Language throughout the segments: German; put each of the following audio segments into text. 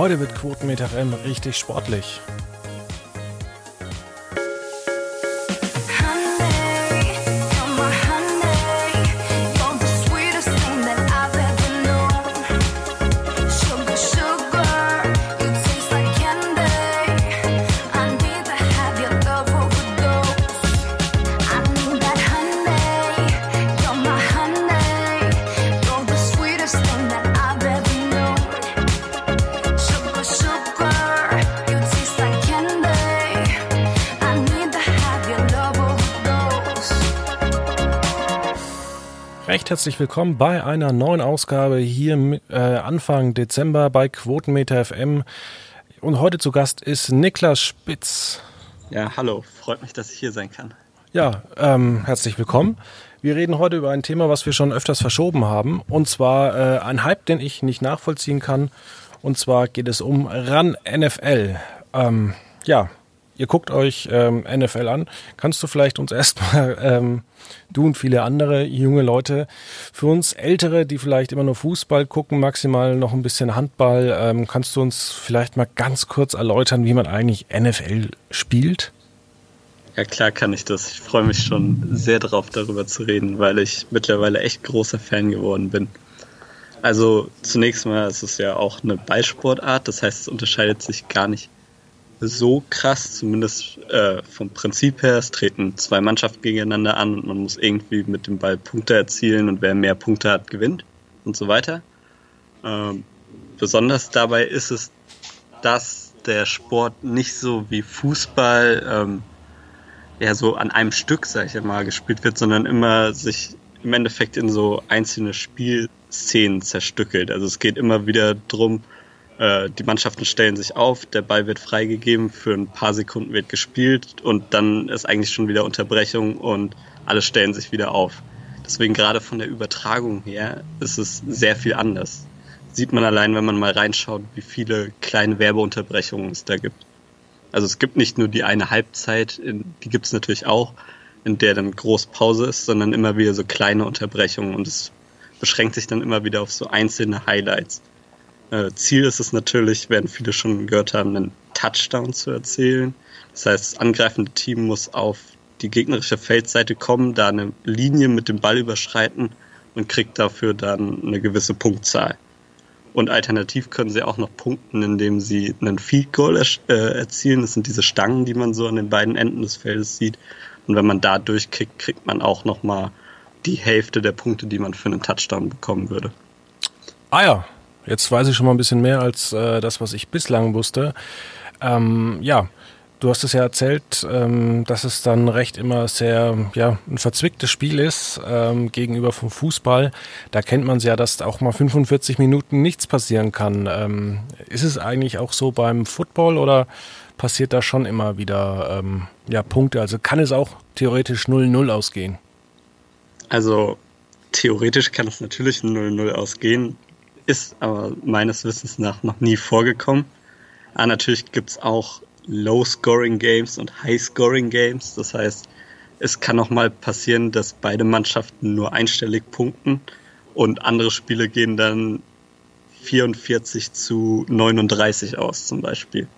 Heute wird Quotenmeter FM richtig sportlich. Herzlich willkommen bei einer neuen Ausgabe hier äh, Anfang Dezember bei Quotenmeter FM. Und heute zu Gast ist Niklas Spitz. Ja, hallo, freut mich, dass ich hier sein kann. Ja, ähm, herzlich willkommen. Wir reden heute über ein Thema, was wir schon öfters verschoben haben. Und zwar äh, ein Hype, den ich nicht nachvollziehen kann. Und zwar geht es um RAN NFL. Ähm, ja, ihr guckt euch ähm, NFL an. Kannst du vielleicht uns erstmal, ähm, du und viele andere junge Leute, für uns Ältere, die vielleicht immer nur Fußball gucken, maximal noch ein bisschen Handball, ähm, kannst du uns vielleicht mal ganz kurz erläutern, wie man eigentlich NFL spielt? Ja, klar kann ich das. Ich freue mich schon sehr darauf, darüber zu reden, weil ich mittlerweile echt großer Fan geworden bin. Also zunächst mal ist es ja auch eine Ballsportart, das heißt, es unterscheidet sich gar nicht so krass, zumindest äh, vom Prinzip her. Es treten zwei Mannschaften gegeneinander an und man muss irgendwie mit dem Ball Punkte erzielen und wer mehr Punkte hat, gewinnt und so weiter. Ähm, besonders dabei ist es, dass der Sport nicht so wie Fußball ähm, ja so an einem Stück, sag ich mal, gespielt wird, sondern immer sich im Endeffekt in so einzelne Spielszenen zerstückelt. Also es geht immer wieder drum, äh, die Mannschaften stellen sich auf, der Ball wird freigegeben, für ein paar Sekunden wird gespielt und dann ist eigentlich schon wieder Unterbrechung und alle stellen sich wieder auf. Deswegen gerade von der Übertragung her ist es sehr viel anders. Sieht man allein, wenn man mal reinschaut, wie viele kleine Werbeunterbrechungen es da gibt. Also es gibt nicht nur die eine Halbzeit, die gibt es natürlich auch, in der dann groß Pause ist, sondern immer wieder so kleine Unterbrechungen und es beschränkt sich dann immer wieder auf so einzelne Highlights. Äh, Ziel ist es natürlich, werden viele schon gehört haben, einen Touchdown zu erzielen. Das heißt, das angreifende Team muss auf die gegnerische Feldseite kommen, da eine Linie mit dem Ball überschreiten und kriegt dafür dann eine gewisse Punktzahl. Und alternativ können sie auch noch punkten, indem sie einen Field Goal äh, erzielen. Das sind diese Stangen, die man so an den beiden Enden des Feldes sieht. Und wenn man da durchkickt, kriegt man auch nochmal die Hälfte der Punkte, die man für einen Touchdown bekommen würde. Ah ja, Jetzt weiß ich schon mal ein bisschen mehr als äh, das, was ich bislang wusste. Ähm, ja, du hast es ja erzählt, ähm, dass es dann recht immer sehr, ja, ein verzwicktes Spiel ist ähm, gegenüber vom Fußball. Da kennt man es ja, dass auch mal 45 Minuten nichts passieren kann. Ähm, ist es eigentlich auch so beim Football oder passiert da schon immer wieder ja, Punkte? Also kann es auch theoretisch 0-0 ausgehen? Also theoretisch kann es natürlich 0-0 ausgehen ist aber meines Wissens nach noch nie vorgekommen. Ah, natürlich gibt es auch Low-Scoring-Games und High-Scoring-Games. Das heißt, es kann auch mal passieren, dass beide Mannschaften nur einstellig punkten und andere Spiele gehen dann 44 zu 39 aus zum Beispiel.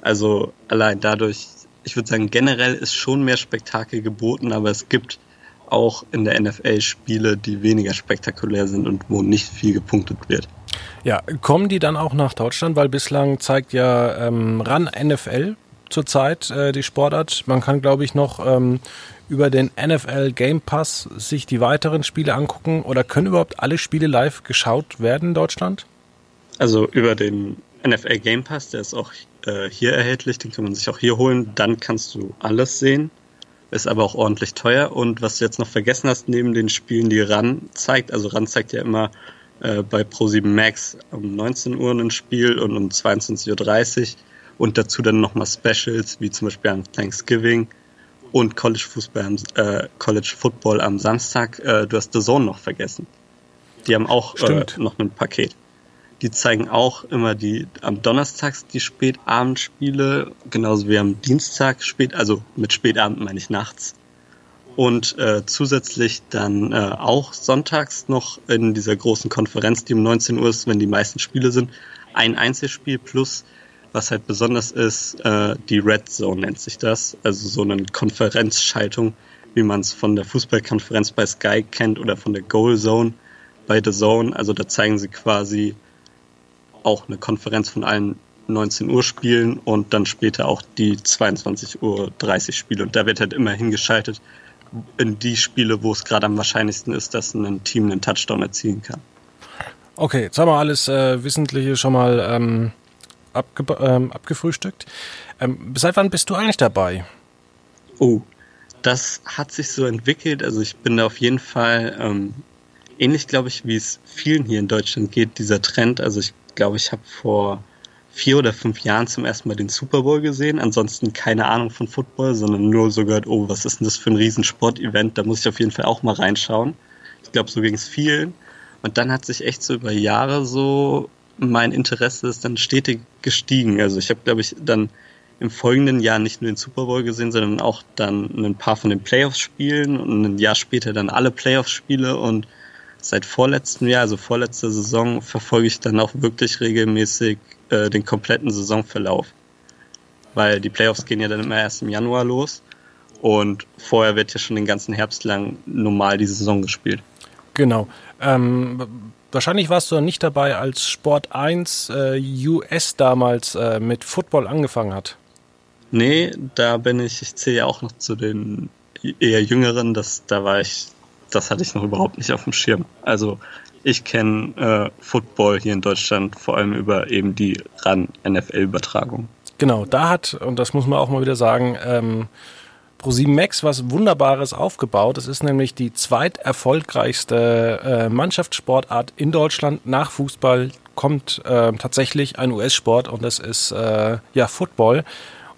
Also allein dadurch, ich würde sagen, generell ist schon mehr Spektakel geboten, aber es gibt auch in der NFL Spiele, die weniger spektakulär sind und wo nicht viel gepunktet wird. Ja, kommen die dann auch nach Deutschland? Weil bislang zeigt ja ähm, RAN NFL zurzeit äh, die Sportart. Man kann, glaube ich, noch ähm, über den NFL Game Pass sich die weiteren Spiele angucken. Oder können überhaupt alle Spiele live geschaut werden in Deutschland? Also über den NFL Game Pass, der ist auch äh, hier erhältlich, den kann man sich auch hier holen. Dann kannst du alles sehen ist aber auch ordentlich teuer. Und was du jetzt noch vergessen hast, neben den Spielen, die RAN zeigt, also RAN zeigt ja immer äh, bei Pro7 Max um 19 Uhr ein Spiel und um 22.30 Uhr und dazu dann nochmal Specials, wie zum Beispiel am Thanksgiving und College Football am, äh, College Football am Samstag. Äh, du hast The Zone noch vergessen. Die haben auch äh, noch ein Paket. Die zeigen auch immer die am Donnerstags die Spätabendspiele, genauso wie am Dienstag spät, also mit Spätabend meine ich nachts. Und äh, zusätzlich dann äh, auch sonntags noch in dieser großen Konferenz, die um 19 Uhr ist, wenn die meisten Spiele sind, ein Einzelspiel plus, was halt besonders ist, äh, die Red Zone nennt sich das. Also so eine Konferenzschaltung, wie man es von der Fußballkonferenz bei Sky kennt oder von der Goal Zone bei The Zone. Also da zeigen sie quasi auch eine Konferenz von allen 19 Uhr Spielen und dann später auch die 22 Uhr 30 Spiele. Und da wird halt immer hingeschaltet in die Spiele, wo es gerade am wahrscheinlichsten ist, dass ein Team einen Touchdown erzielen kann. Okay, jetzt haben wir alles äh, Wissentliche schon mal ähm, abge ähm, abgefrühstückt. Ähm, seit wann bist du eigentlich dabei? Oh, das hat sich so entwickelt. Also ich bin da auf jeden Fall ähm, ähnlich, glaube ich, wie es vielen hier in Deutschland geht, dieser Trend. Also ich glaube, ich habe vor vier oder fünf Jahren zum ersten Mal den Super Bowl gesehen. Ansonsten keine Ahnung von Football, sondern nur so gehört, oh, was ist denn das für ein Riesensport-Event? Da muss ich auf jeden Fall auch mal reinschauen. Ich glaube, so ging es vielen. Und dann hat sich echt so über Jahre so mein Interesse ist dann stetig gestiegen. Also ich habe, glaube ich, dann im folgenden Jahr nicht nur den Super Bowl gesehen, sondern auch dann ein paar von den Playoffs-Spielen und ein Jahr später dann alle Playoffs-Spiele und seit vorletztem Jahr, also vorletzter Saison, verfolge ich dann auch wirklich regelmäßig äh, den kompletten Saisonverlauf. Weil die Playoffs gehen ja dann immer erst im Januar los und vorher wird ja schon den ganzen Herbst lang normal die Saison gespielt. Genau. Ähm, wahrscheinlich warst du nicht dabei, als Sport 1 äh, US damals äh, mit Football angefangen hat. Nee, da bin ich, ich zähle ja auch noch zu den eher jüngeren, das, da war ich das hatte ich noch überhaupt nicht auf dem Schirm. Also ich kenne äh, Football hier in Deutschland vor allem über eben die RAN-NFL-Übertragung. Genau, da hat, und das muss man auch mal wieder sagen, ähm, Pro7 Max was Wunderbares aufgebaut. Es ist nämlich die zweiterfolgreichste äh, Mannschaftssportart in Deutschland. Nach Fußball kommt äh, tatsächlich ein US-Sport und das ist äh, ja Football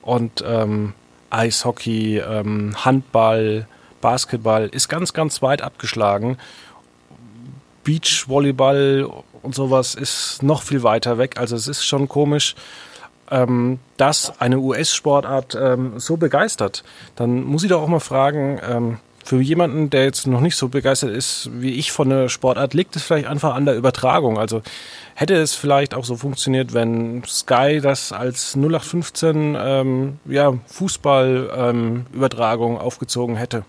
und ähm, Eishockey, ähm, Handball, Basketball ist ganz, ganz weit abgeschlagen. Beachvolleyball und sowas ist noch viel weiter weg. Also es ist schon komisch, ähm, dass eine US-Sportart ähm, so begeistert. Dann muss ich doch auch mal fragen, ähm, für jemanden, der jetzt noch nicht so begeistert ist wie ich von der Sportart, liegt es vielleicht einfach an der Übertragung. Also hätte es vielleicht auch so funktioniert, wenn Sky das als 0815 ähm, ja, Fußball-Übertragung ähm, aufgezogen hätte?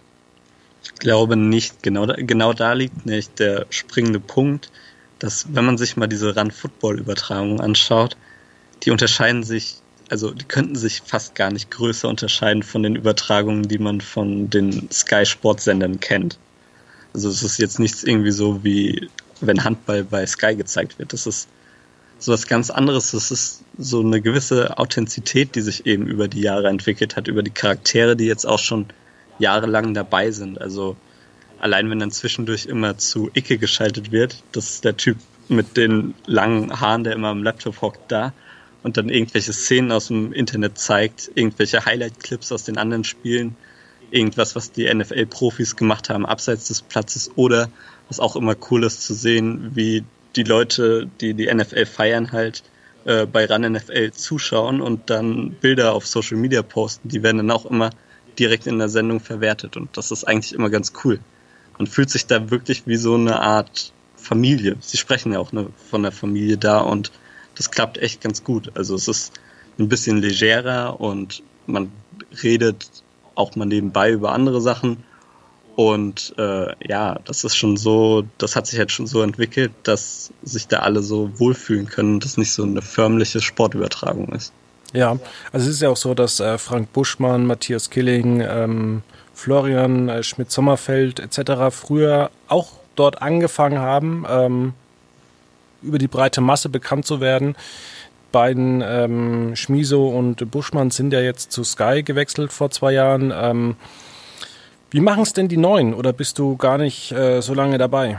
Glaube nicht. Genau genau da liegt nicht der springende Punkt, dass wenn man sich mal diese Run-Football-Übertragungen anschaut, die unterscheiden sich, also die könnten sich fast gar nicht größer unterscheiden von den Übertragungen, die man von den Sky-Sportsendern kennt. Also es ist jetzt nichts irgendwie so wie wenn Handball bei Sky gezeigt wird. Das ist so was ganz anderes. Das ist so eine gewisse Authentizität, die sich eben über die Jahre entwickelt hat, über die Charaktere, die jetzt auch schon jahrelang dabei sind. Also allein wenn dann zwischendurch immer zu Icke geschaltet wird, das ist der Typ mit den langen Haaren, der immer am Laptop hockt da und dann irgendwelche Szenen aus dem Internet zeigt, irgendwelche Highlight-Clips aus den anderen Spielen, irgendwas, was die NFL-Profis gemacht haben abseits des Platzes oder was auch immer cool ist zu sehen, wie die Leute, die die NFL feiern, halt äh, bei Run NFL zuschauen und dann Bilder auf Social Media posten. Die werden dann auch immer direkt in der Sendung verwertet. Und das ist eigentlich immer ganz cool. Man fühlt sich da wirklich wie so eine Art Familie. Sie sprechen ja auch ne, von der Familie da und das klappt echt ganz gut. Also es ist ein bisschen legerer und man redet auch mal nebenbei über andere Sachen. Und äh, ja, das ist schon so, das hat sich jetzt schon so entwickelt, dass sich da alle so wohlfühlen können und das nicht so eine förmliche Sportübertragung ist. Ja, also es ist ja auch so, dass äh, Frank Buschmann, Matthias Killing, ähm, Florian äh, Schmidt-Sommerfeld etc. früher auch dort angefangen haben, ähm, über die breite Masse bekannt zu werden. Beiden ähm, Schmiso und Buschmann sind ja jetzt zu Sky gewechselt vor zwei Jahren. Ähm, wie machen es denn die Neuen oder bist du gar nicht äh, so lange dabei?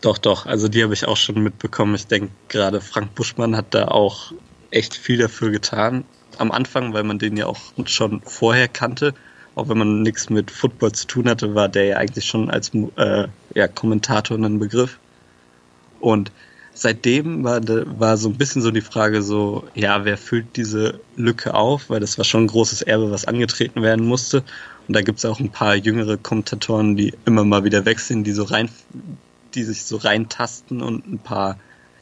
Doch, doch. Also die habe ich auch schon mitbekommen. Ich denke, gerade Frank Buschmann hat da auch echt viel dafür getan. Am Anfang, weil man den ja auch schon vorher kannte, auch wenn man nichts mit Football zu tun hatte, war der ja eigentlich schon als äh, ja, Kommentator ein Begriff. Und seitdem war, war so ein bisschen so die Frage so, ja, wer füllt diese Lücke auf? Weil das war schon ein großes Erbe, was angetreten werden musste. Und da gibt es auch ein paar jüngere Kommentatoren, die immer mal wieder wechseln, die so rein, die sich so reintasten und ein paar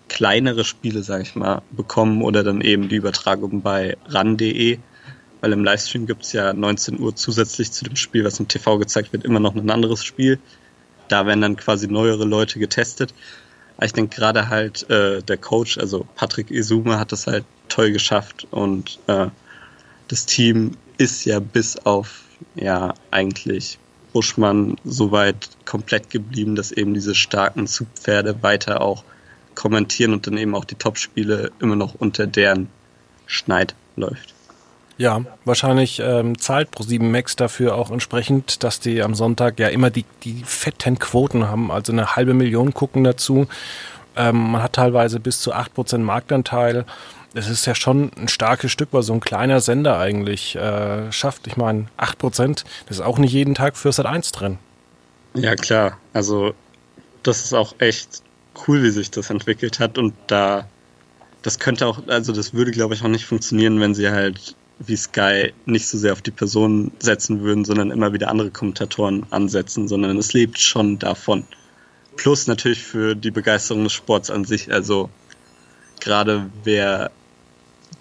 kleinere Spiele, sage ich mal, bekommen oder dann eben die Übertragung bei ran.de, weil im Livestream gibt es ja 19 Uhr zusätzlich zu dem Spiel, was im TV gezeigt wird, immer noch ein anderes Spiel. Da werden dann quasi neuere Leute getestet. Aber ich denke gerade halt äh, der Coach, also Patrick Izuma, hat das halt toll geschafft und äh, das Team ist ja bis auf ja eigentlich Buschmann soweit komplett geblieben, dass eben diese starken Zugpferde weiter auch kommentieren und dann eben auch die Topspiele immer noch unter deren Schneid läuft. Ja, wahrscheinlich ähm, zahlt Pro7 Max dafür auch entsprechend, dass die am Sonntag ja immer die, die fetten Quoten haben, also eine halbe Million gucken dazu. Ähm, man hat teilweise bis zu 8% Marktanteil. Es ist ja schon ein starkes Stück, was so ein kleiner Sender eigentlich äh, schafft. Ich meine, 8%, das ist auch nicht jeden Tag für Sat 1 drin. Ja, klar. Also, das ist auch echt cool, wie sich das entwickelt hat und da das könnte auch, also das würde glaube ich auch nicht funktionieren, wenn sie halt wie Sky nicht so sehr auf die Person setzen würden, sondern immer wieder andere Kommentatoren ansetzen, sondern es lebt schon davon. Plus natürlich für die Begeisterung des Sports an sich, also gerade wer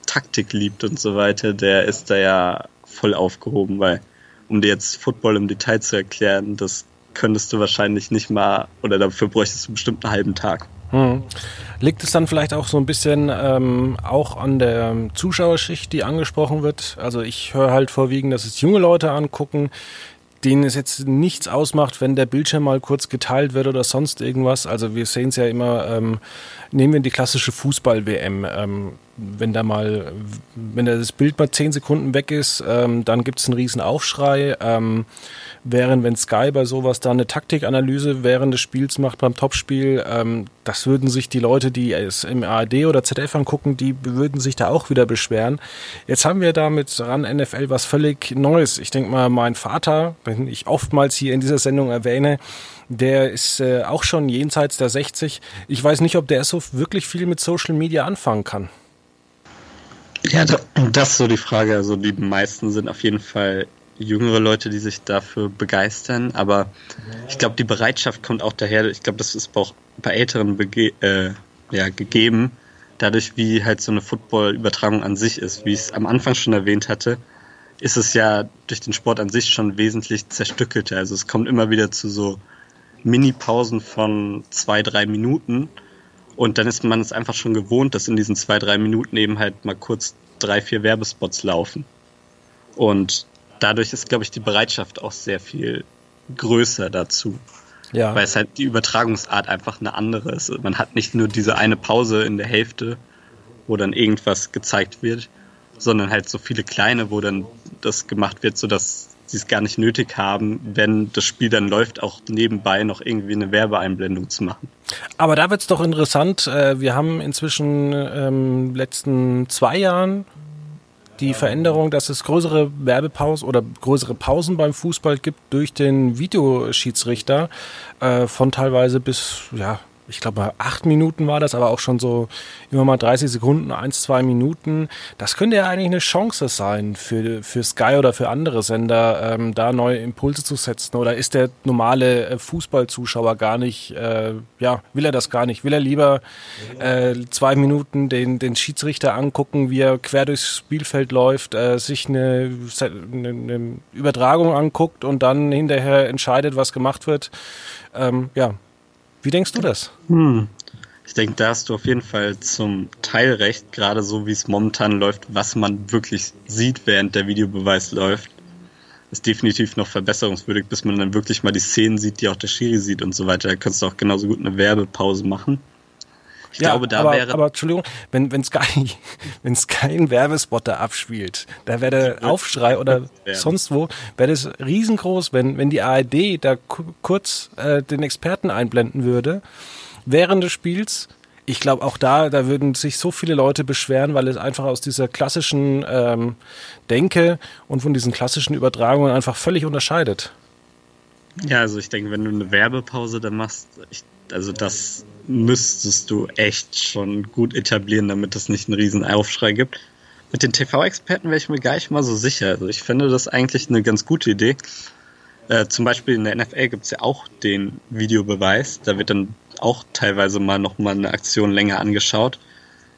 Taktik liebt und so weiter, der ist da ja voll aufgehoben, weil um dir jetzt Football im Detail zu erklären, das könntest du wahrscheinlich nicht mal, oder dafür bräuchtest du bestimmt einen halben Tag. Hm. Liegt es dann vielleicht auch so ein bisschen ähm, auch an der Zuschauerschicht, die angesprochen wird? Also ich höre halt vorwiegend, dass es junge Leute angucken, denen es jetzt nichts ausmacht, wenn der Bildschirm mal kurz geteilt wird oder sonst irgendwas. Also wir sehen es ja immer, ähm, nehmen wir die klassische Fußball-WM. Ähm, wenn da mal, wenn das Bild mal zehn Sekunden weg ist, ähm, dann gibt es einen riesen Aufschrei. Ähm, während wenn Sky bei sowas da eine Taktikanalyse während des Spiels macht beim Topspiel, ähm, das würden sich die Leute, die es im ARD oder ZDF angucken, die würden sich da auch wieder beschweren. Jetzt haben wir da mit ran NFL was völlig Neues. Ich denke mal, mein Vater, wenn ich oftmals hier in dieser Sendung erwähne, der ist äh, auch schon jenseits der 60. Ich weiß nicht, ob der so wirklich viel mit Social Media anfangen kann. Ja, das ist so die Frage. Also die meisten sind auf jeden Fall jüngere Leute, die sich dafür begeistern. Aber ich glaube, die Bereitschaft kommt auch daher. Ich glaube, das ist auch bei Älteren äh, ja, gegeben. Dadurch, wie halt so eine Football-Übertragung an sich ist. Wie ich es am Anfang schon erwähnt hatte, ist es ja durch den Sport an sich schon wesentlich zerstückelter. Also es kommt immer wieder zu so Mini-Pausen von zwei, drei Minuten. Und dann ist man es einfach schon gewohnt, dass in diesen zwei, drei Minuten eben halt mal kurz drei, vier Werbespots laufen. Und dadurch ist, glaube ich, die Bereitschaft auch sehr viel größer dazu. Ja. Weil es halt die Übertragungsart einfach eine andere ist. Man hat nicht nur diese eine Pause in der Hälfte, wo dann irgendwas gezeigt wird, sondern halt so viele kleine, wo dann das gemacht wird, sodass sie es gar nicht nötig haben, wenn das Spiel dann läuft, auch nebenbei noch irgendwie eine Werbeeinblendung zu machen. Aber da wird es doch interessant. Äh, wir haben inzwischen ähm, letzten zwei Jahren die Veränderung, dass es größere Werbepausen oder größere Pausen beim Fußball gibt durch den Videoschiedsrichter äh, von teilweise bis ja ich glaube, acht Minuten war das, aber auch schon so immer mal 30 Sekunden, eins, zwei Minuten. Das könnte ja eigentlich eine Chance sein für, für Sky oder für andere Sender, ähm, da neue Impulse zu setzen. Oder ist der normale äh, Fußballzuschauer gar nicht, äh, ja, will er das gar nicht? Will er lieber äh, zwei Minuten den, den Schiedsrichter angucken, wie er quer durchs Spielfeld läuft, äh, sich eine, eine, eine Übertragung anguckt und dann hinterher entscheidet, was gemacht wird? Ähm, ja, wie denkst du das? Hm. Ich denke, da hast du auf jeden Fall zum Teil recht, gerade so wie es momentan läuft, was man wirklich sieht, während der Videobeweis läuft, ist definitiv noch verbesserungswürdig, bis man dann wirklich mal die Szenen sieht, die auch der Schiri sieht und so weiter. Da könntest du auch genauso gut eine Werbepause machen. Ich ja, glaube, da aber, wäre. Aber Entschuldigung, wenn, wenn Sky, wenn Sky einen Werbespot da abspielt, da wäre der Aufschrei oder ja. sonst wo, wäre das riesengroß, wenn, wenn die ARD da kurz äh, den Experten einblenden würde, während des Spiels. Ich glaube, auch da, da würden sich so viele Leute beschweren, weil es einfach aus dieser klassischen ähm, Denke und von diesen klassischen Übertragungen einfach völlig unterscheidet. Ja, also ich denke, wenn du eine Werbepause da machst, ich, also das müsstest du echt schon gut etablieren, damit es nicht einen riesen Aufschrei gibt. Mit den TV-Experten wäre ich mir gar nicht mal so sicher. Also ich finde das eigentlich eine ganz gute Idee. Äh, zum Beispiel in der NFL gibt es ja auch den Videobeweis. Da wird dann auch teilweise mal noch mal eine Aktion länger angeschaut.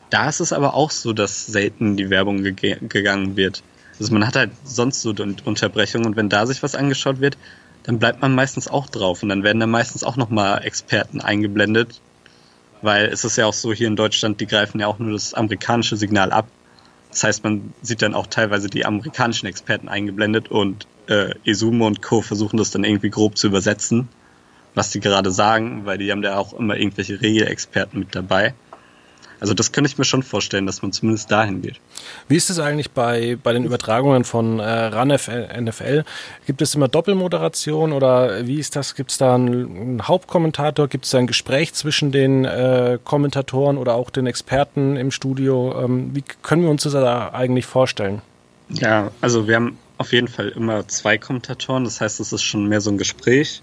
Da ist es aber auch so, dass selten die Werbung ge gegangen wird. Also man hat halt sonst so Unterbrechungen und wenn da sich was angeschaut wird, dann bleibt man meistens auch drauf und dann werden da meistens auch nochmal Experten eingeblendet, weil es ist ja auch so hier in Deutschland, die greifen ja auch nur das amerikanische Signal ab. Das heißt, man sieht dann auch teilweise die amerikanischen Experten eingeblendet und äh, Esumo und Co. versuchen das dann irgendwie grob zu übersetzen, was die gerade sagen, weil die haben da auch immer irgendwelche Regelexperten mit dabei. Also das könnte ich mir schon vorstellen, dass man zumindest dahin geht. Wie ist es eigentlich bei, bei den Übertragungen von äh, RAN NFL? Gibt es immer Doppelmoderation oder wie ist das? Gibt es da einen, Hauptkommentator? Gibt es da ein Gespräch zwischen den äh, Kommentatoren oder auch den Experten im Studio? Ähm, wie können wir uns das da eigentlich vorstellen? Ja, also wir haben auf jeden Fall immer zwei Kommentatoren. Das heißt, es ist schon mehr so ein Gespräch.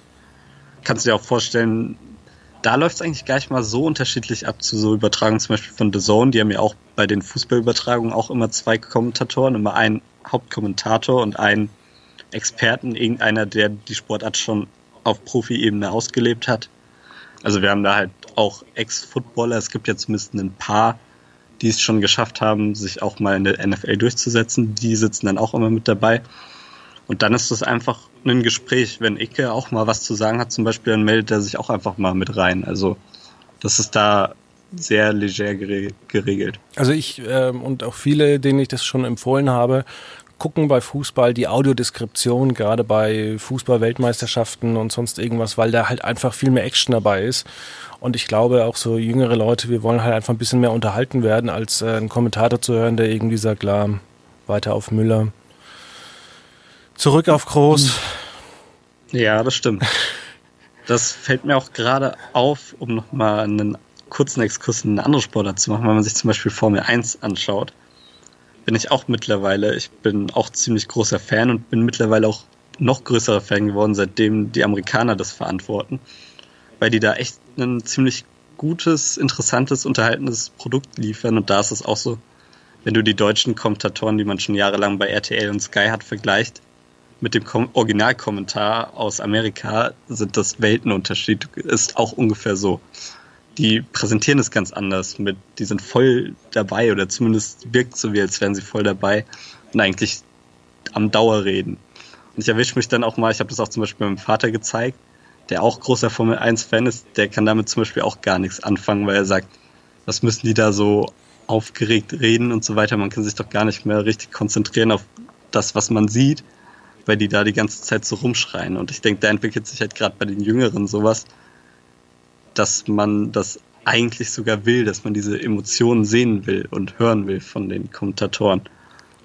Kannst du dir auch vorstellen, da läuft es eigentlich gar nicht mal so unterschiedlich ab zu so Übertragungen zum Beispiel von The Zone. Die haben ja auch bei den Fußballübertragungen auch immer zwei Kommentatoren, immer einen Hauptkommentator und einen Experten, irgendeiner, der die Sportart schon auf Profi-Ebene ausgelebt hat. Also wir haben da halt auch Ex-Footballer, es gibt ja zumindest ein paar, die es schon geschafft haben, sich auch mal in der NFL durchzusetzen. Die sitzen dann auch immer mit dabei. Und dann ist es einfach ein Gespräch. Wenn Icke auch mal was zu sagen hat, zum Beispiel, dann meldet er sich auch einfach mal mit rein. Also das ist da sehr leger geregelt. Also ich ähm, und auch viele, denen ich das schon empfohlen habe, gucken bei Fußball die Audiodeskription, gerade bei Fußball-Weltmeisterschaften und sonst irgendwas, weil da halt einfach viel mehr Action dabei ist. Und ich glaube, auch so jüngere Leute, wir wollen halt einfach ein bisschen mehr unterhalten werden, als äh, einen Kommentator zu hören, der irgendwie sagt, klar, weiter auf Müller. Zurück auf Groß. Ja, das stimmt. Das fällt mir auch gerade auf, um nochmal einen kurzen Exkurs in eine andere Sportart zu machen, wenn man sich zum Beispiel Formel 1 anschaut. Bin ich auch mittlerweile, ich bin auch ziemlich großer Fan und bin mittlerweile auch noch größerer Fan geworden, seitdem die Amerikaner das verantworten, weil die da echt ein ziemlich gutes, interessantes, unterhaltendes Produkt liefern und da ist es auch so, wenn du die deutschen Kommentatoren, die man schon jahrelang bei RTL und Sky hat, vergleicht, mit dem Kom Originalkommentar aus Amerika sind das Weltenunterschied, ist auch ungefähr so. Die präsentieren es ganz anders mit, die sind voll dabei oder zumindest wirkt so wie, als wären sie voll dabei und eigentlich am Dauerreden. Und ich erwische mich dann auch mal, ich habe das auch zum Beispiel meinem Vater gezeigt, der auch großer Formel 1-Fan ist, der kann damit zum Beispiel auch gar nichts anfangen, weil er sagt, was müssen die da so aufgeregt reden und so weiter. Man kann sich doch gar nicht mehr richtig konzentrieren auf das, was man sieht weil die da die ganze Zeit so rumschreien. Und ich denke, da entwickelt sich halt gerade bei den Jüngeren sowas, dass man das eigentlich sogar will, dass man diese Emotionen sehen will und hören will von den Kommentatoren.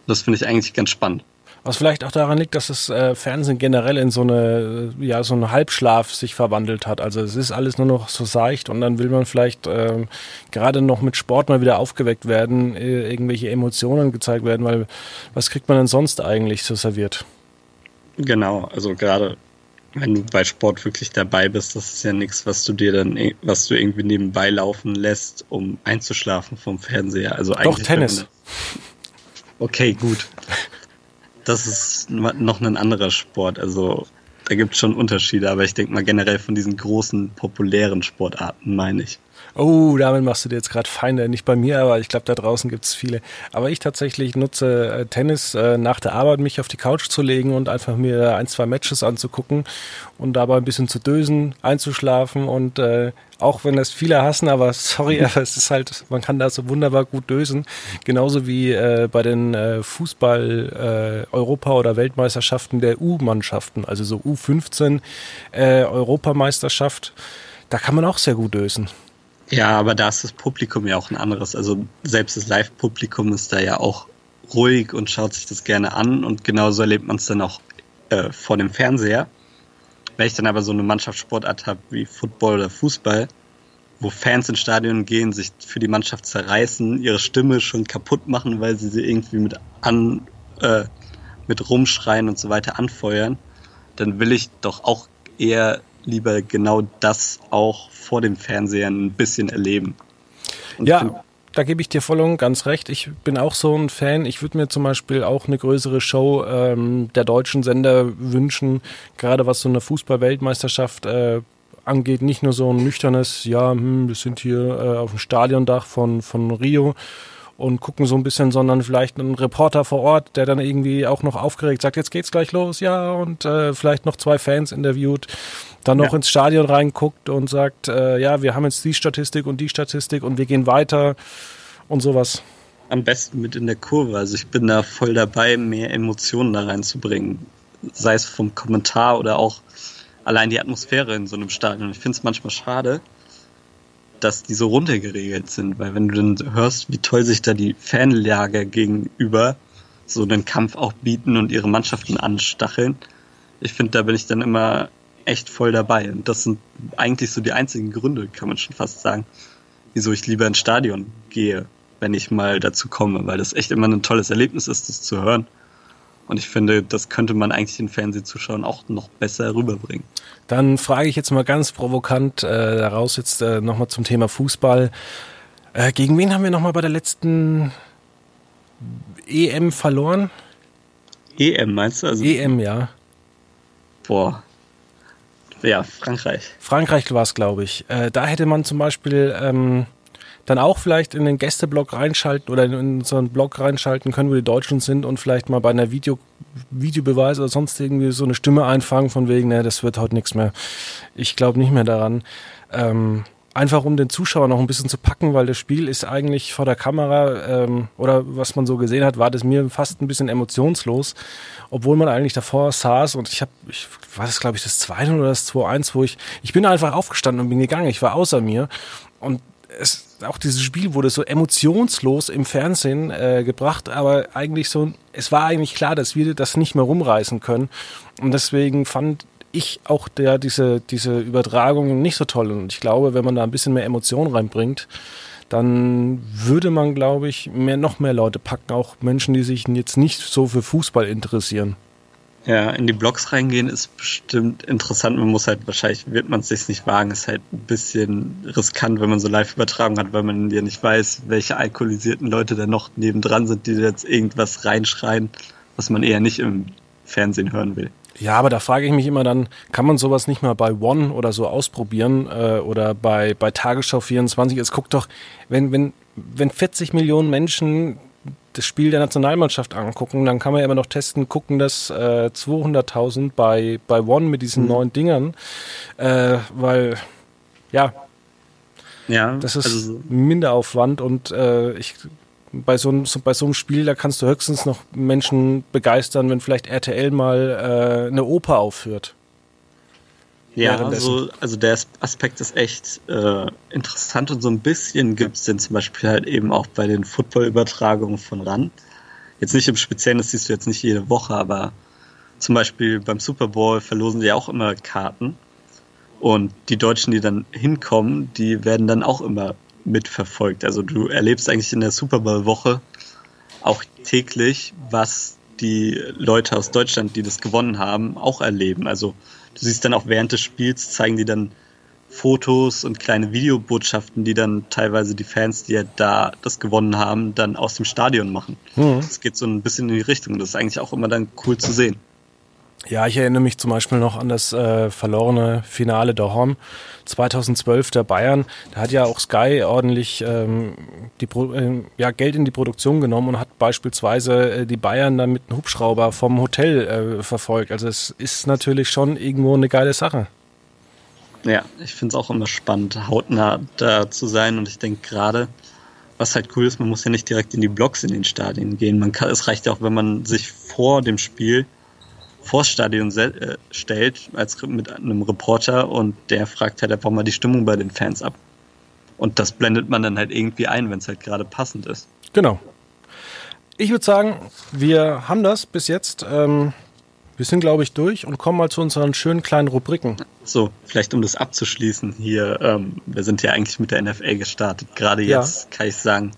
Das finde ich eigentlich ganz spannend. Was vielleicht auch daran liegt, dass das äh, Fernsehen generell in so eine, ja, so einen Halbschlaf sich verwandelt hat. Also es ist alles nur noch so seicht und dann will man vielleicht äh, gerade noch mit Sport mal wieder aufgeweckt werden, äh, irgendwelche Emotionen gezeigt werden, weil was kriegt man denn sonst eigentlich so serviert? Genau, also gerade wenn du bei Sport wirklich dabei bist, das ist ja nichts, was du dir dann, was du irgendwie nebenbei laufen lässt, um einzuschlafen vom Fernseher. Also eigentlich Doch, Tennis. Okay, gut. Das ist noch ein anderer Sport. Also da gibt es schon Unterschiede, aber ich denke mal generell von diesen großen, populären Sportarten, meine ich. Oh, damit machst du dir jetzt gerade Feinde. Nicht bei mir, aber ich glaube, da draußen gibt es viele. Aber ich tatsächlich nutze äh, Tennis äh, nach der Arbeit, mich auf die Couch zu legen und einfach mir ein, zwei Matches anzugucken und dabei ein bisschen zu dösen, einzuschlafen und äh, auch wenn das viele hassen, aber sorry, aber es ist halt, man kann da so wunderbar gut dösen. Genauso wie äh, bei den äh, Fußball-Europa- äh, oder Weltmeisterschaften der U-Mannschaften, also so U15 äh. Da kann man auch sehr gut dösen. Ja, aber da ist das Publikum ja auch ein anderes. Also selbst das Live-Publikum ist da ja auch ruhig und schaut sich das gerne an und genauso erlebt man es dann auch äh, vor dem Fernseher. Wenn ich dann aber so eine Mannschaftssportart habe wie Football oder Fußball, wo Fans ins Stadion gehen, sich für die Mannschaft zerreißen, ihre Stimme schon kaputt machen, weil sie sie irgendwie mit an äh, mit rumschreien und so weiter anfeuern, dann will ich doch auch eher lieber genau das auch vor dem Fernseher ein bisschen erleben. Und ja, da gebe ich dir voll und ganz recht. Ich bin auch so ein Fan. Ich würde mir zum Beispiel auch eine größere Show ähm, der deutschen Sender wünschen, gerade was so eine Fußball-Weltmeisterschaft äh, angeht, nicht nur so ein nüchternes, ja, hm, wir sind hier äh, auf dem Stadiondach von, von Rio und gucken so ein bisschen, sondern vielleicht ein Reporter vor Ort, der dann irgendwie auch noch aufgeregt sagt, jetzt geht's gleich los, ja, und äh, vielleicht noch zwei Fans interviewt, dann noch ja. ins Stadion reinguckt und sagt, äh, ja, wir haben jetzt die Statistik und die Statistik und wir gehen weiter und sowas. Am besten mit in der Kurve. Also ich bin da voll dabei, mehr Emotionen da reinzubringen. Sei es vom Kommentar oder auch allein die Atmosphäre in so einem Stadion. Ich finde es manchmal schade, dass die so runtergeregelt sind, weil wenn du dann hörst, wie toll sich da die Fanlager gegenüber so einen Kampf auch bieten und ihre Mannschaften anstacheln, ich finde, da bin ich dann immer echt voll dabei. Und das sind eigentlich so die einzigen Gründe, kann man schon fast sagen, wieso ich lieber ins Stadion gehe, wenn ich mal dazu komme, weil das echt immer ein tolles Erlebnis ist, das zu hören. Und ich finde, das könnte man eigentlich den Fernsehzuschauern auch noch besser rüberbringen. Dann frage ich jetzt mal ganz provokant äh, daraus jetzt äh, nochmal zum Thema Fußball. Äh, gegen wen haben wir nochmal bei der letzten EM verloren? EM meinst du? Also, EM, ja. Boah. Ja, Frankreich. Frankreich war es, glaube ich. Äh, da hätte man zum Beispiel ähm, dann auch vielleicht in den Gästeblock reinschalten oder in unseren Blog reinschalten können, wo die Deutschen sind und vielleicht mal bei einer Video, Videobeweis oder sonst irgendwie so eine Stimme einfangen von wegen, ne, das wird heute nichts mehr. Ich glaube nicht mehr daran. Ähm, einfach um den Zuschauer noch ein bisschen zu packen, weil das Spiel ist eigentlich vor der Kamera ähm, oder was man so gesehen hat, war das mir fast ein bisschen emotionslos, obwohl man eigentlich davor saß und ich habe, ich war das glaube ich das 2 oder das 2-1, wo ich, ich bin einfach aufgestanden und bin gegangen, ich war außer mir und es, auch dieses Spiel wurde so emotionslos im Fernsehen äh, gebracht, aber eigentlich so, es war eigentlich klar, dass wir das nicht mehr rumreißen können. Und deswegen fand ich auch der, diese, diese Übertragung nicht so toll. Und ich glaube, wenn man da ein bisschen mehr Emotion reinbringt, dann würde man, glaube ich, mehr, noch mehr Leute packen, auch Menschen, die sich jetzt nicht so für Fußball interessieren. Ja, in die Blogs reingehen ist bestimmt interessant. Man muss halt wahrscheinlich, wird man es sich nicht wagen, ist halt ein bisschen riskant, wenn man so live übertragen hat, weil man ja nicht weiß, welche alkoholisierten Leute da noch nebendran sind, die jetzt irgendwas reinschreien, was man eher nicht im Fernsehen hören will. Ja, aber da frage ich mich immer dann, kann man sowas nicht mal bei One oder so ausprobieren äh, oder bei, bei Tagesschau 24? Es guckt doch, wenn, wenn, wenn 40 Millionen Menschen das Spiel der Nationalmannschaft angucken, dann kann man ja immer noch testen, gucken das äh, 200.000 bei, bei One mit diesen mhm. neuen Dingern, äh, weil ja, ja das ist also, Minderaufwand und äh, ich bei so, einem, bei so einem Spiel, da kannst du höchstens noch Menschen begeistern, wenn vielleicht RTL mal äh, eine Oper aufführt. Ja, also, also der Aspekt ist echt äh, interessant und so ein bisschen gibt es den zum Beispiel halt eben auch bei den Football-Übertragungen von RAN. Jetzt nicht im Speziellen, das siehst du jetzt nicht jede Woche, aber zum Beispiel beim Super Bowl verlosen die auch immer Karten. Und die Deutschen, die dann hinkommen, die werden dann auch immer mitverfolgt. Also du erlebst eigentlich in der Super Bowl-Woche auch täglich, was die Leute aus Deutschland, die das gewonnen haben, auch erleben. Also du siehst dann auch während des Spiels, zeigen die dann Fotos und kleine Videobotschaften, die dann teilweise die Fans, die ja da das gewonnen haben, dann aus dem Stadion machen. Mhm. Das geht so ein bisschen in die Richtung. Das ist eigentlich auch immer dann cool zu sehen. Ja, ich erinnere mich zum Beispiel noch an das äh, verlorene Finale der Horn 2012 der Bayern. Da hat ja auch Sky ordentlich ähm, die Pro äh, ja, Geld in die Produktion genommen und hat beispielsweise äh, die Bayern dann mit einem Hubschrauber vom Hotel äh, verfolgt. Also es ist natürlich schon irgendwo eine geile Sache. Ja, ich finde es auch immer spannend, hautnah da zu sein. Und ich denke gerade, was halt cool ist, man muss ja nicht direkt in die Blocks in den Stadien gehen. Man kann, es reicht ja auch, wenn man sich vor dem Spiel vors Stadion äh, stellt, als mit einem Reporter und der fragt halt einfach mal die Stimmung bei den Fans ab. Und das blendet man dann halt irgendwie ein, wenn es halt gerade passend ist. Genau. Ich würde sagen, wir haben das bis jetzt. Ähm, wir sind, glaube ich, durch und kommen mal zu unseren schönen kleinen Rubriken. So, vielleicht um das abzuschließen hier. Ähm, wir sind ja eigentlich mit der NFL gestartet. Gerade jetzt ja. kann ich sagen,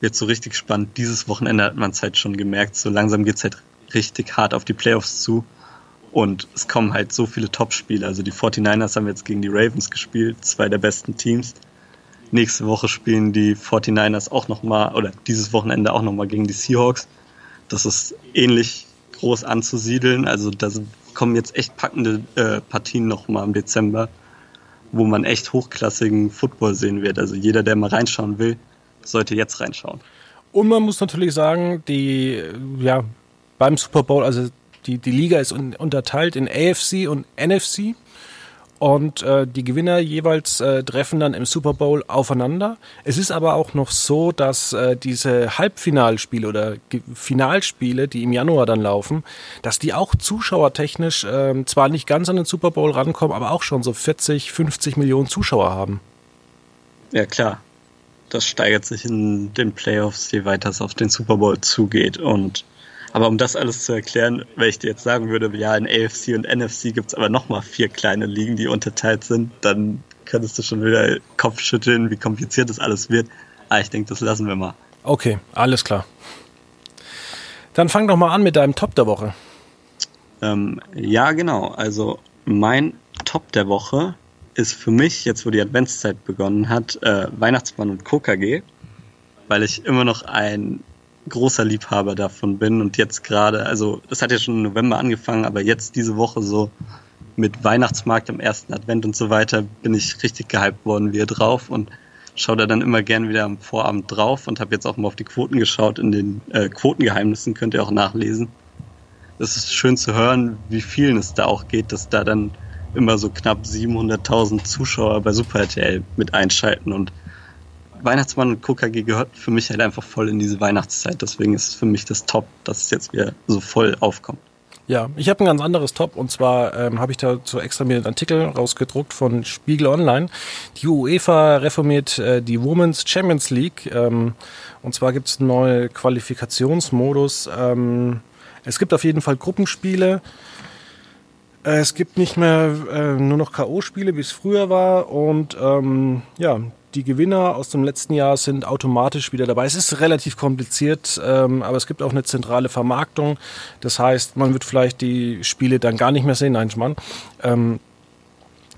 wird so richtig spannend. Dieses Wochenende hat man es halt schon gemerkt. So langsam geht es halt richtig hart auf die Playoffs zu. Und es kommen halt so viele Top-Spiele. Also die 49ers haben jetzt gegen die Ravens gespielt, zwei der besten Teams. Nächste Woche spielen die 49ers auch nochmal, oder dieses Wochenende auch nochmal gegen die Seahawks. Das ist ähnlich groß anzusiedeln. Also da kommen jetzt echt packende äh, Partien nochmal im Dezember, wo man echt hochklassigen Football sehen wird. Also jeder, der mal reinschauen will, sollte jetzt reinschauen. Und man muss natürlich sagen, die, ja, beim Super Bowl, also die, die Liga ist unterteilt in AFC und NFC. Und äh, die Gewinner jeweils äh, treffen dann im Super Bowl aufeinander. Es ist aber auch noch so, dass äh, diese Halbfinalspiele oder Ge Finalspiele, die im Januar dann laufen, dass die auch zuschauertechnisch äh, zwar nicht ganz an den Super Bowl rankommen, aber auch schon so 40, 50 Millionen Zuschauer haben. Ja, klar. Das steigert sich in den Playoffs, je weiter es auf den Super Bowl zugeht. Und aber um das alles zu erklären, wenn ich dir jetzt sagen würde, ja, in AFC und NFC gibt es aber nochmal vier kleine Ligen, die unterteilt sind, dann könntest du schon wieder Kopf schütteln, wie kompliziert das alles wird. Aber ich denke, das lassen wir mal. Okay, alles klar. Dann fang doch mal an mit deinem Top der Woche. Ähm, ja, genau. Also mein Top der Woche ist für mich, jetzt wo die Adventszeit begonnen hat, äh, Weihnachtsmann und KKG, weil ich immer noch ein großer Liebhaber davon bin und jetzt gerade, also das hat ja schon im November angefangen, aber jetzt diese Woche so mit Weihnachtsmarkt am ersten Advent und so weiter bin ich richtig gehypt worden wie drauf und schaue da dann immer gern wieder am Vorabend drauf und habe jetzt auch mal auf die Quoten geschaut. In den äh, Quotengeheimnissen könnt ihr auch nachlesen. Es ist schön zu hören, wie vielen es da auch geht, dass da dann immer so knapp 700.000 Zuschauer bei Super RTL mit einschalten und Weihnachtsmann und KKG gehört für mich halt einfach voll in diese Weihnachtszeit. Deswegen ist es für mich das Top, dass es jetzt wieder so voll aufkommt. Ja, ich habe ein ganz anderes Top und zwar ähm, habe ich dazu extra mir einen Artikel rausgedruckt von Spiegel Online. Die UEFA reformiert äh, die Women's Champions League ähm, und zwar gibt es einen neuen Qualifikationsmodus. Ähm, es gibt auf jeden Fall Gruppenspiele. Äh, es gibt nicht mehr äh, nur noch K.O.-Spiele, wie es früher war. Und ähm, ja, die Gewinner aus dem letzten Jahr sind automatisch wieder dabei. Es ist relativ kompliziert, ähm, aber es gibt auch eine zentrale Vermarktung. Das heißt, man wird vielleicht die Spiele dann gar nicht mehr sehen. Nein, Mann. Ähm,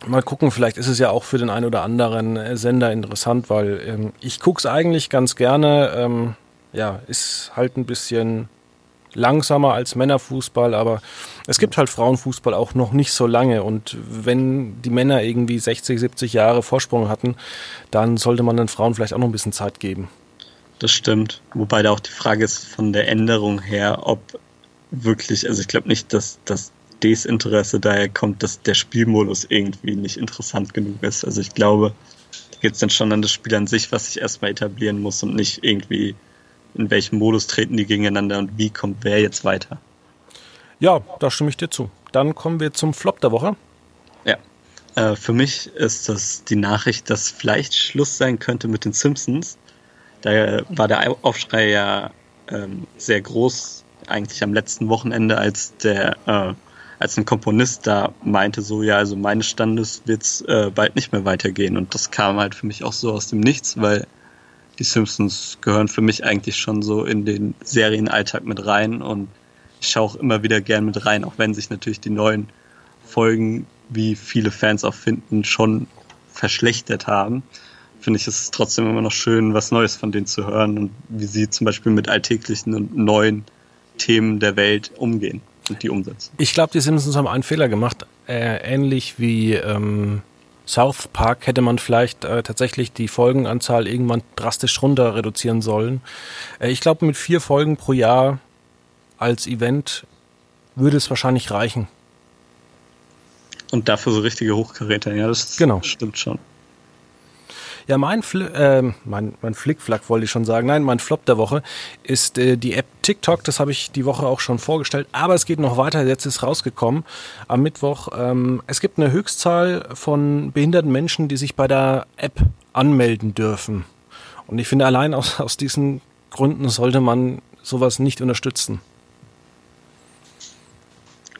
mal gucken, vielleicht ist es ja auch für den einen oder anderen äh, Sender interessant, weil ähm, ich es eigentlich ganz gerne. Ähm, ja, ist halt ein bisschen langsamer als Männerfußball, aber es gibt halt Frauenfußball auch noch nicht so lange. Und wenn die Männer irgendwie 60, 70 Jahre Vorsprung hatten, dann sollte man den Frauen vielleicht auch noch ein bisschen Zeit geben. Das stimmt. Wobei da auch die Frage ist von der Änderung her, ob wirklich, also ich glaube nicht, dass das Desinteresse daher kommt, dass der Spielmodus irgendwie nicht interessant genug ist. Also ich glaube, da geht es dann schon an das Spiel an sich, was sich erstmal etablieren muss und nicht irgendwie in welchem Modus treten die gegeneinander und wie kommt wer jetzt weiter. Ja, da stimme ich dir zu. Dann kommen wir zum Flop der Woche. Ja. Äh, für mich ist das die Nachricht, dass vielleicht Schluss sein könnte mit den Simpsons. Da war der Aufschrei ja ähm, sehr groß, eigentlich am letzten Wochenende, als der äh, als ein Komponist da meinte, so ja, also meines Standes wird's äh, bald nicht mehr weitergehen. Und das kam halt für mich auch so aus dem Nichts, weil die Simpsons gehören für mich eigentlich schon so in den Serienalltag mit rein und ich schaue auch immer wieder gern mit rein, auch wenn sich natürlich die neuen Folgen, wie viele Fans auch finden, schon verschlechtert haben. Finde ich es trotzdem immer noch schön, was Neues von denen zu hören und wie sie zum Beispiel mit alltäglichen und neuen Themen der Welt umgehen und die umsetzen. Ich glaube, die Simpsons haben einen Fehler gemacht, äh, ähnlich wie ähm, South Park hätte man vielleicht äh, tatsächlich die Folgenanzahl irgendwann drastisch runter reduzieren sollen. Äh, ich glaube, mit vier Folgen pro Jahr als Event würde es wahrscheinlich reichen. Und dafür so richtige Hochkaräter, ja, das genau. stimmt schon. Ja, mein, Fl äh, mein, mein Flickflack wollte ich schon sagen. Nein, mein Flop der Woche ist äh, die App TikTok. Das habe ich die Woche auch schon vorgestellt. Aber es geht noch weiter. Jetzt ist rausgekommen am Mittwoch. Ähm, es gibt eine Höchstzahl von behinderten Menschen, die sich bei der App anmelden dürfen. Und ich finde, allein aus, aus diesen Gründen sollte man sowas nicht unterstützen.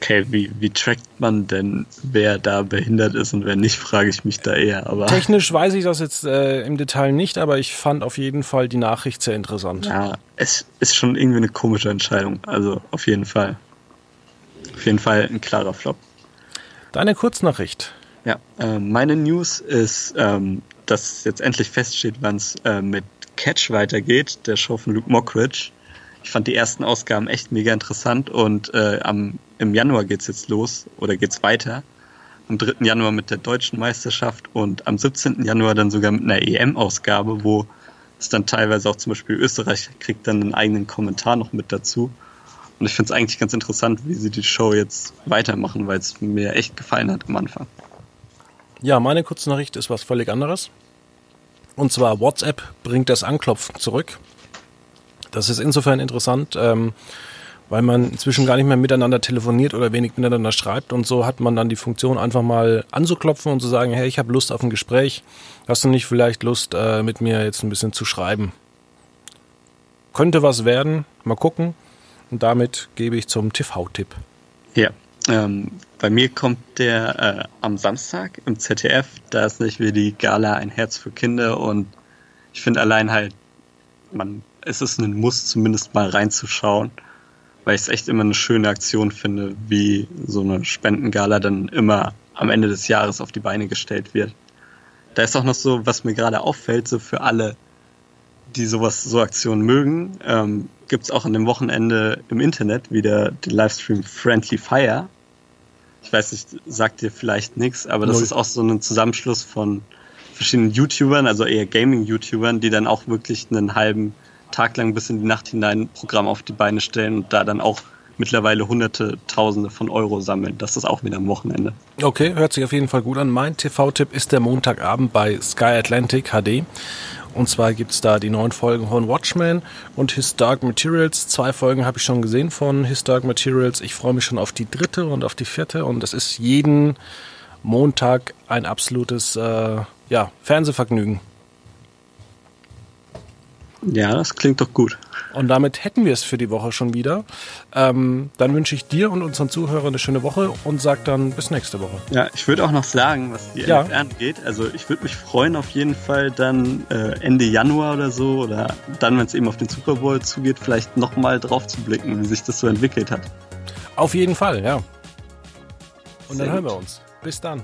Okay, wie, wie trackt man denn, wer da behindert ist und wer nicht, frage ich mich da eher. Aber Technisch weiß ich das jetzt äh, im Detail nicht, aber ich fand auf jeden Fall die Nachricht sehr interessant. Ja, es ist schon irgendwie eine komische Entscheidung. Also auf jeden Fall. Auf jeden Fall ein klarer Flop. Deine Kurznachricht. Ja, äh, meine News ist, ähm, dass jetzt endlich feststeht, wann es äh, mit Catch weitergeht, der Show von Luke Mockridge. Ich fand die ersten Ausgaben echt mega interessant und äh, am, im Januar geht's jetzt los oder geht's weiter. am 3. Januar mit der deutschen Meisterschaft und am 17. Januar dann sogar mit einer EM-Ausgabe, wo es dann teilweise auch zum Beispiel Österreich kriegt dann einen eigenen Kommentar noch mit dazu. Und ich finde es eigentlich ganz interessant, wie sie die Show jetzt weitermachen, weil es mir echt gefallen hat am Anfang. Ja, meine Kurznachricht ist was völlig anderes. Und zwar WhatsApp bringt das Anklopfen zurück. Das ist insofern interessant, ähm, weil man inzwischen gar nicht mehr miteinander telefoniert oder wenig miteinander schreibt. Und so hat man dann die Funktion, einfach mal anzuklopfen und zu sagen, hey, ich habe Lust auf ein Gespräch. Hast du nicht vielleicht Lust, äh, mit mir jetzt ein bisschen zu schreiben? Könnte was werden. Mal gucken. Und damit gebe ich zum TV-Tipp. Ja, ähm, bei mir kommt der äh, am Samstag im ZDF. Da ist nicht wie die Gala ein Herz für Kinder und ich finde allein halt, man, es ist ein Muss, zumindest mal reinzuschauen, weil ich es echt immer eine schöne Aktion finde, wie so eine Spendengala dann immer am Ende des Jahres auf die Beine gestellt wird. Da ist auch noch so, was mir gerade auffällt, so für alle, die sowas, so Aktionen mögen, ähm, gibt es auch an dem Wochenende im Internet wieder den Livestream Friendly Fire ich weiß nicht, sagt dir vielleicht nichts, aber das Null. ist auch so ein Zusammenschluss von verschiedenen YouTubern, also eher Gaming-YouTubern, die dann auch wirklich einen halben Tag lang bis in die Nacht hinein ein Programm auf die Beine stellen und da dann auch mittlerweile hunderte, tausende von Euro sammeln. Das ist auch wieder am Wochenende. Okay, hört sich auf jeden Fall gut an. Mein TV-Tipp ist der Montagabend bei Sky Atlantic HD. Und zwar gibt es da die neuen Folgen von Watchmen und His Dark Materials. Zwei Folgen habe ich schon gesehen von His Dark Materials. Ich freue mich schon auf die dritte und auf die vierte. Und es ist jeden Montag ein absolutes äh, ja, Fernsehvergnügen. Ja, das klingt doch gut. Und damit hätten wir es für die Woche schon wieder. Ähm, dann wünsche ich dir und unseren Zuhörern eine schöne Woche und sag dann bis nächste Woche. Ja, ich würde auch noch sagen, was die ja. NFR angeht. Also ich würde mich freuen auf jeden Fall dann äh, Ende Januar oder so oder dann, wenn es eben auf den Super Bowl zugeht, vielleicht nochmal drauf zu blicken, wie sich das so entwickelt hat. Auf jeden Fall, ja. Und Sehr dann hören wir uns. Bis dann.